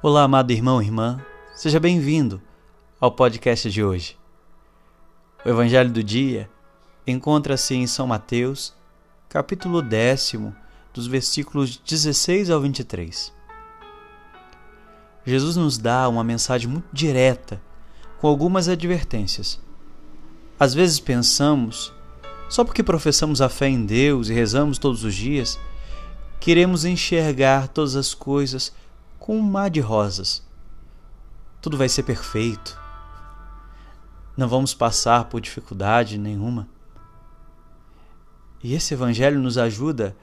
Olá, amado irmão e irmã, seja bem-vindo ao podcast de hoje. O Evangelho do dia encontra-se em São Mateus, capítulo décimo, dos versículos 16 ao 23. Jesus nos dá uma mensagem muito direta, com algumas advertências. Às vezes pensamos, só porque professamos a fé em Deus e rezamos todos os dias, queremos enxergar todas as coisas com um mar de rosas. Tudo vai ser perfeito. Não vamos passar por dificuldade nenhuma. E esse Evangelho nos ajuda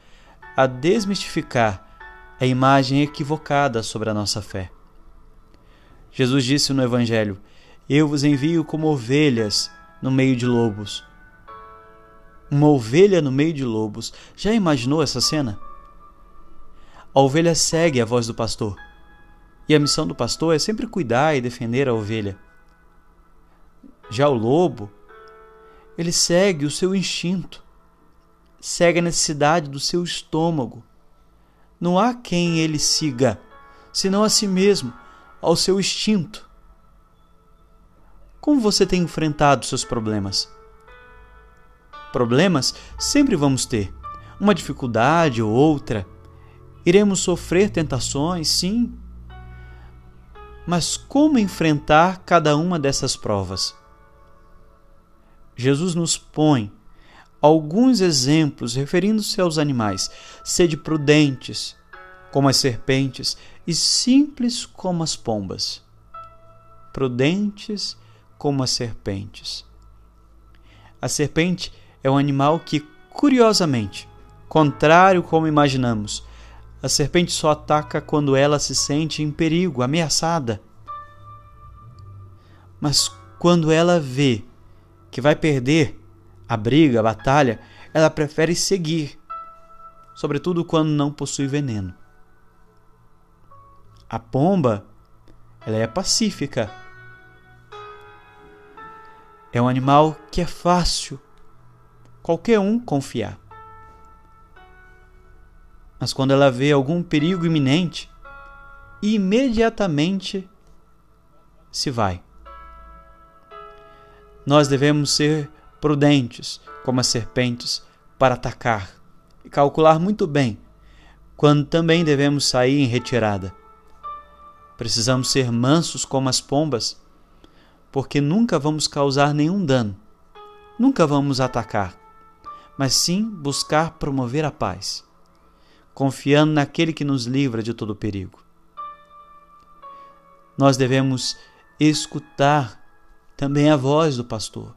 a desmistificar a imagem equivocada sobre a nossa fé. Jesus disse no Evangelho: Eu vos envio como ovelhas no meio de lobos. Uma ovelha no meio de lobos. Já imaginou essa cena? A ovelha segue a voz do pastor. E a missão do pastor é sempre cuidar e defender a ovelha. Já o lobo, ele segue o seu instinto, segue a necessidade do seu estômago. Não há quem ele siga, senão a si mesmo, ao seu instinto. Como você tem enfrentado seus problemas? Problemas sempre vamos ter, uma dificuldade ou outra. Iremos sofrer tentações, sim, mas como enfrentar cada uma dessas provas? Jesus nos põe alguns exemplos referindo-se aos animais. Sede prudentes, como as serpentes, e simples como as pombas. Prudentes como as serpentes. A serpente é um animal que, curiosamente, contrário como imaginamos, a serpente só ataca quando ela se sente em perigo, ameaçada. Mas quando ela vê que vai perder a briga, a batalha, ela prefere seguir, sobretudo quando não possui veneno. A pomba, ela é pacífica. É um animal que é fácil qualquer um confiar. Mas quando ela vê algum perigo iminente, imediatamente se vai. Nós devemos ser prudentes, como as serpentes, para atacar e calcular muito bem quando também devemos sair em retirada. Precisamos ser mansos como as pombas, porque nunca vamos causar nenhum dano, nunca vamos atacar, mas sim buscar promover a paz confiando naquele que nos livra de todo perigo. Nós devemos escutar também a voz do pastor.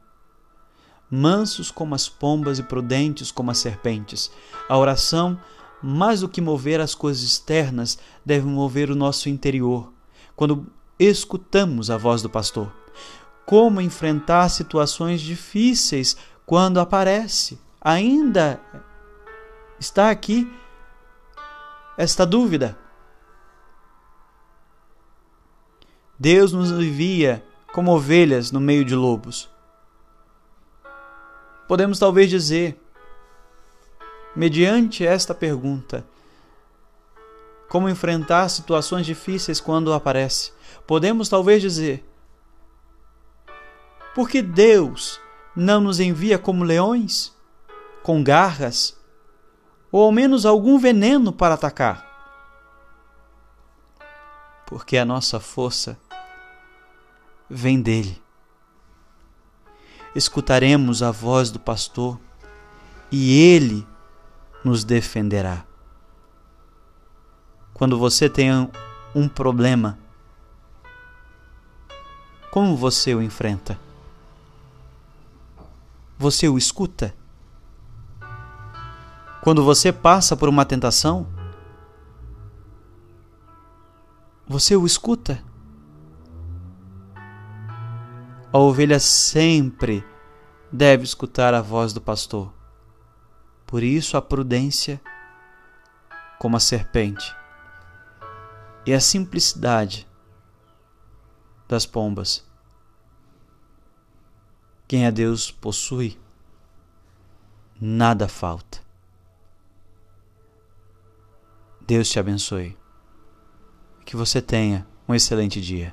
Mansos como as pombas e prudentes como as serpentes. A oração, mais do que mover as coisas externas, deve mover o nosso interior. Quando escutamos a voz do pastor, como enfrentar situações difíceis quando aparece? Ainda está aqui esta dúvida. Deus nos envia como ovelhas no meio de lobos. Podemos talvez dizer, mediante esta pergunta, como enfrentar situações difíceis quando aparece. Podemos talvez dizer, porque Deus não nos envia como leões, com garras, ou ao menos algum veneno para atacar. Porque a nossa força vem dele. Escutaremos a voz do pastor e ele nos defenderá. Quando você tem um problema, como você o enfrenta? Você o escuta? Quando você passa por uma tentação, você o escuta. A ovelha sempre deve escutar a voz do pastor. Por isso a prudência como a serpente e a simplicidade das pombas. Quem a Deus possui, nada falta. Deus te abençoe. que você tenha um excelente dia.